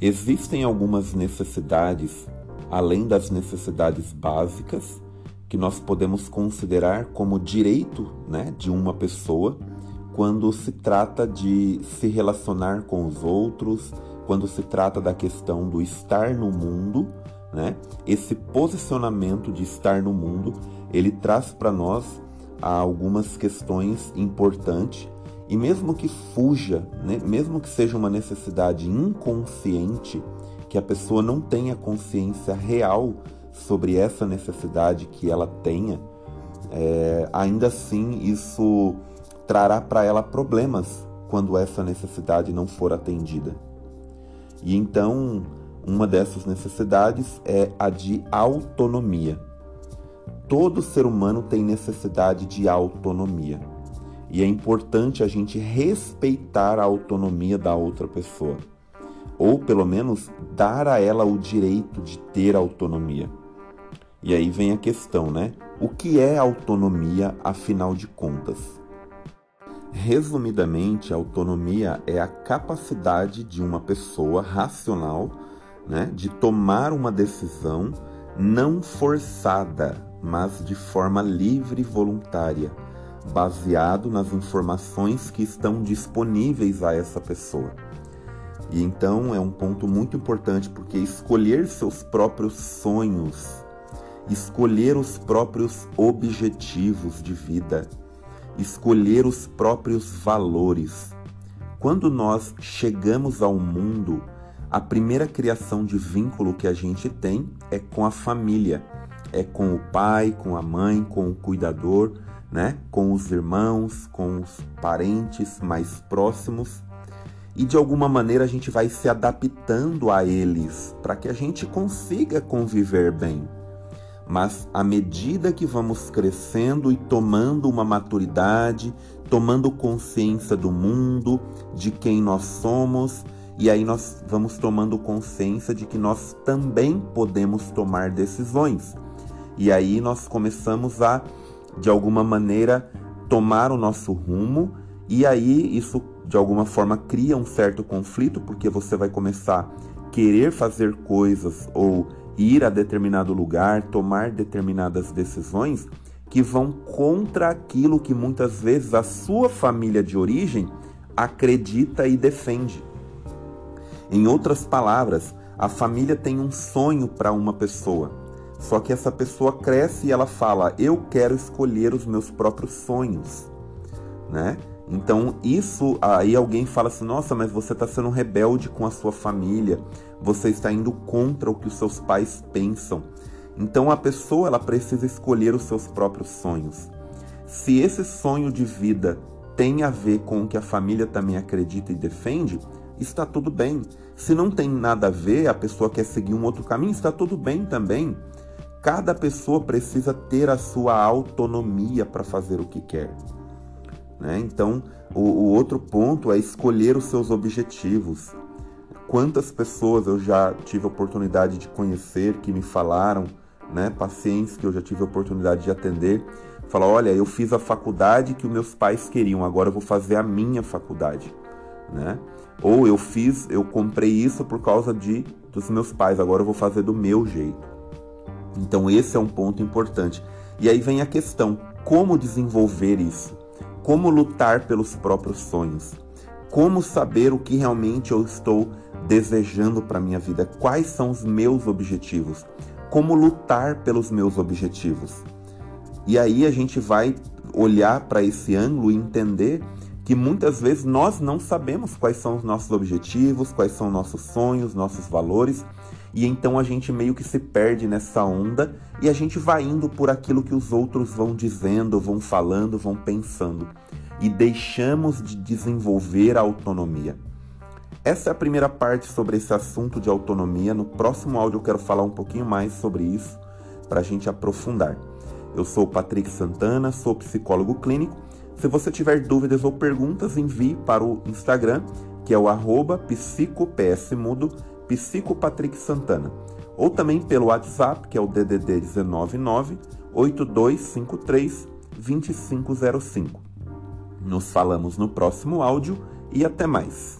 Existem algumas necessidades, além das necessidades básicas, que nós podemos considerar como direito né, de uma pessoa quando se trata de se relacionar com os outros, quando se trata da questão do estar no mundo, né? Esse posicionamento de estar no mundo, ele traz para nós algumas questões importantes e mesmo que fuja, né? mesmo que seja uma necessidade inconsciente, que a pessoa não tenha consciência real sobre essa necessidade que ela tenha, é, ainda assim isso trará para ela problemas quando essa necessidade não for atendida. E então, uma dessas necessidades é a de autonomia. Todo ser humano tem necessidade de autonomia. E é importante a gente respeitar a autonomia da outra pessoa. Ou pelo menos dar a ela o direito de ter autonomia. E aí vem a questão, né? O que é autonomia, afinal de contas? Resumidamente, autonomia é a capacidade de uma pessoa racional né, de tomar uma decisão não forçada, mas de forma livre e voluntária, baseado nas informações que estão disponíveis a essa pessoa. E então é um ponto muito importante porque escolher seus próprios sonhos, escolher os próprios objetivos de vida, escolher os próprios valores. Quando nós chegamos ao mundo, a primeira criação de vínculo que a gente tem é com a família, é com o pai, com a mãe, com o cuidador, né? Com os irmãos, com os parentes mais próximos. E de alguma maneira a gente vai se adaptando a eles para que a gente consiga conviver bem. Mas à medida que vamos crescendo e tomando uma maturidade, tomando consciência do mundo, de quem nós somos, e aí nós vamos tomando consciência de que nós também podemos tomar decisões. E aí nós começamos a, de alguma maneira, tomar o nosso rumo, e aí isso de alguma forma cria um certo conflito, porque você vai começar a querer fazer coisas ou ir a determinado lugar, tomar determinadas decisões que vão contra aquilo que muitas vezes a sua família de origem acredita e defende. Em outras palavras, a família tem um sonho para uma pessoa. Só que essa pessoa cresce e ela fala: "Eu quero escolher os meus próprios sonhos", né? Então, isso aí alguém fala assim: nossa, mas você está sendo rebelde com a sua família, você está indo contra o que os seus pais pensam. Então, a pessoa ela precisa escolher os seus próprios sonhos. Se esse sonho de vida tem a ver com o que a família também acredita e defende, está tudo bem. Se não tem nada a ver, a pessoa quer seguir um outro caminho, está tudo bem também. Cada pessoa precisa ter a sua autonomia para fazer o que quer. Né? Então, o, o outro ponto é escolher os seus objetivos. Quantas pessoas eu já tive oportunidade de conhecer que me falaram, né, pacientes que eu já tive oportunidade de atender, falar, olha, eu fiz a faculdade que os meus pais queriam, agora eu vou fazer a minha faculdade, né? Ou eu fiz, eu comprei isso por causa de dos meus pais, agora eu vou fazer do meu jeito. Então esse é um ponto importante. E aí vem a questão, como desenvolver isso? como lutar pelos próprios sonhos, como saber o que realmente eu estou desejando para minha vida, quais são os meus objetivos, como lutar pelos meus objetivos. E aí a gente vai olhar para esse ângulo e entender que muitas vezes nós não sabemos quais são os nossos objetivos, quais são nossos sonhos, nossos valores, e então a gente meio que se perde nessa onda e a gente vai indo por aquilo que os outros vão dizendo, vão falando, vão pensando e deixamos de desenvolver a autonomia. Essa é a primeira parte sobre esse assunto de autonomia. No próximo áudio eu quero falar um pouquinho mais sobre isso para a gente aprofundar. Eu sou Patrick Santana, sou psicólogo clínico. Se você tiver dúvidas ou perguntas, envie para o Instagram, que é o arroba psicopsmudo, psicopatrick Santana. Ou também pelo WhatsApp, que é o DDD 199 8253 2505. Nos falamos no próximo áudio e até mais.